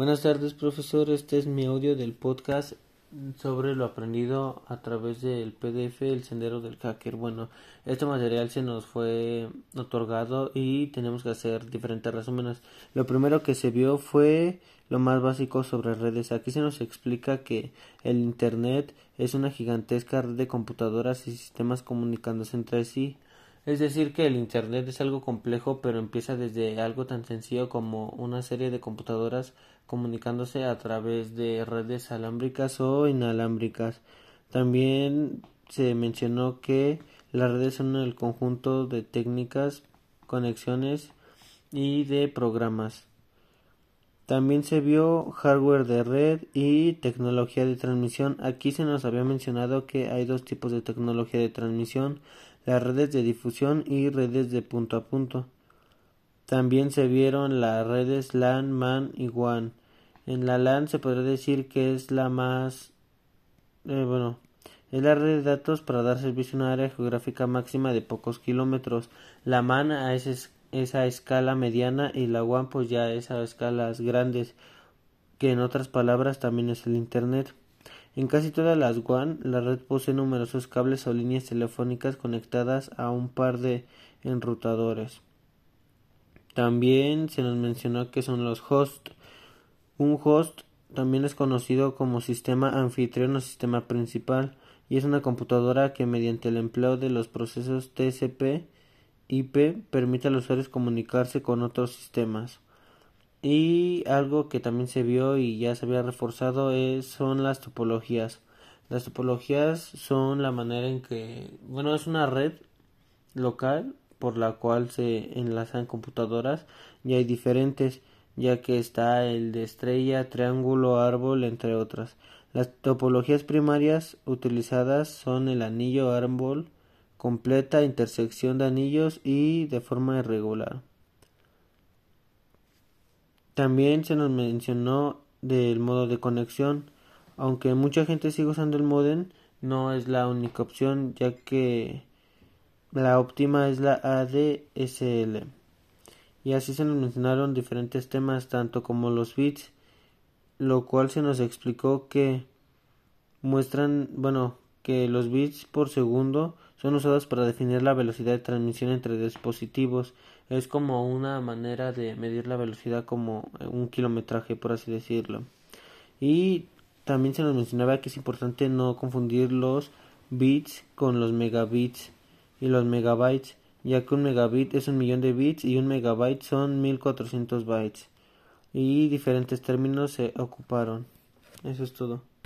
Buenas tardes, profesor. Este es mi audio del podcast sobre lo aprendido a través del PDF El Sendero del Hacker. Bueno, este material se nos fue otorgado y tenemos que hacer diferentes resúmenes. Lo primero que se vio fue lo más básico sobre redes. Aquí se nos explica que el Internet es una gigantesca red de computadoras y sistemas comunicándose entre sí. Es decir, que el Internet es algo complejo, pero empieza desde algo tan sencillo como una serie de computadoras comunicándose a través de redes alámbricas o inalámbricas. También se mencionó que las redes son el conjunto de técnicas, conexiones y de programas. También se vio hardware de red y tecnología de transmisión. Aquí se nos había mencionado que hay dos tipos de tecnología de transmisión, las redes de difusión y redes de punto a punto. También se vieron las redes LAN, MAN y WAN. En la LAN se podría decir que es la más eh, bueno, es la red de datos para dar servicio a una área geográfica máxima de pocos kilómetros. La MAN a ese esa escala mediana y la WAN pues ya es a escalas grandes, que en otras palabras también es el Internet. En casi todas las WAN, la red posee numerosos cables o líneas telefónicas conectadas a un par de enrutadores. También se nos mencionó que son los hosts. Un host también es conocido como sistema anfitrión o sistema principal y es una computadora que mediante el empleo de los procesos TCP IP permite a los usuarios comunicarse con otros sistemas. Y algo que también se vio y ya se había reforzado es, son las topologías. Las topologías son la manera en que, bueno, es una red local por la cual se enlazan computadoras y hay diferentes, ya que está el de estrella, triángulo, árbol, entre otras. Las topologías primarias utilizadas son el anillo, árbol, completa intersección de anillos y de forma irregular. También se nos mencionó del modo de conexión, aunque mucha gente sigue usando el modem, no es la única opción ya que la óptima es la ADSL. Y así se nos mencionaron diferentes temas, tanto como los bits, lo cual se nos explicó que muestran, bueno, que los bits por segundo son usados para definir la velocidad de transmisión entre dispositivos. Es como una manera de medir la velocidad como un kilometraje, por así decirlo. Y también se nos mencionaba que es importante no confundir los bits con los megabits y los megabytes, ya que un megabit es un millón de bits y un megabyte son 1400 bytes. Y diferentes términos se ocuparon. Eso es todo.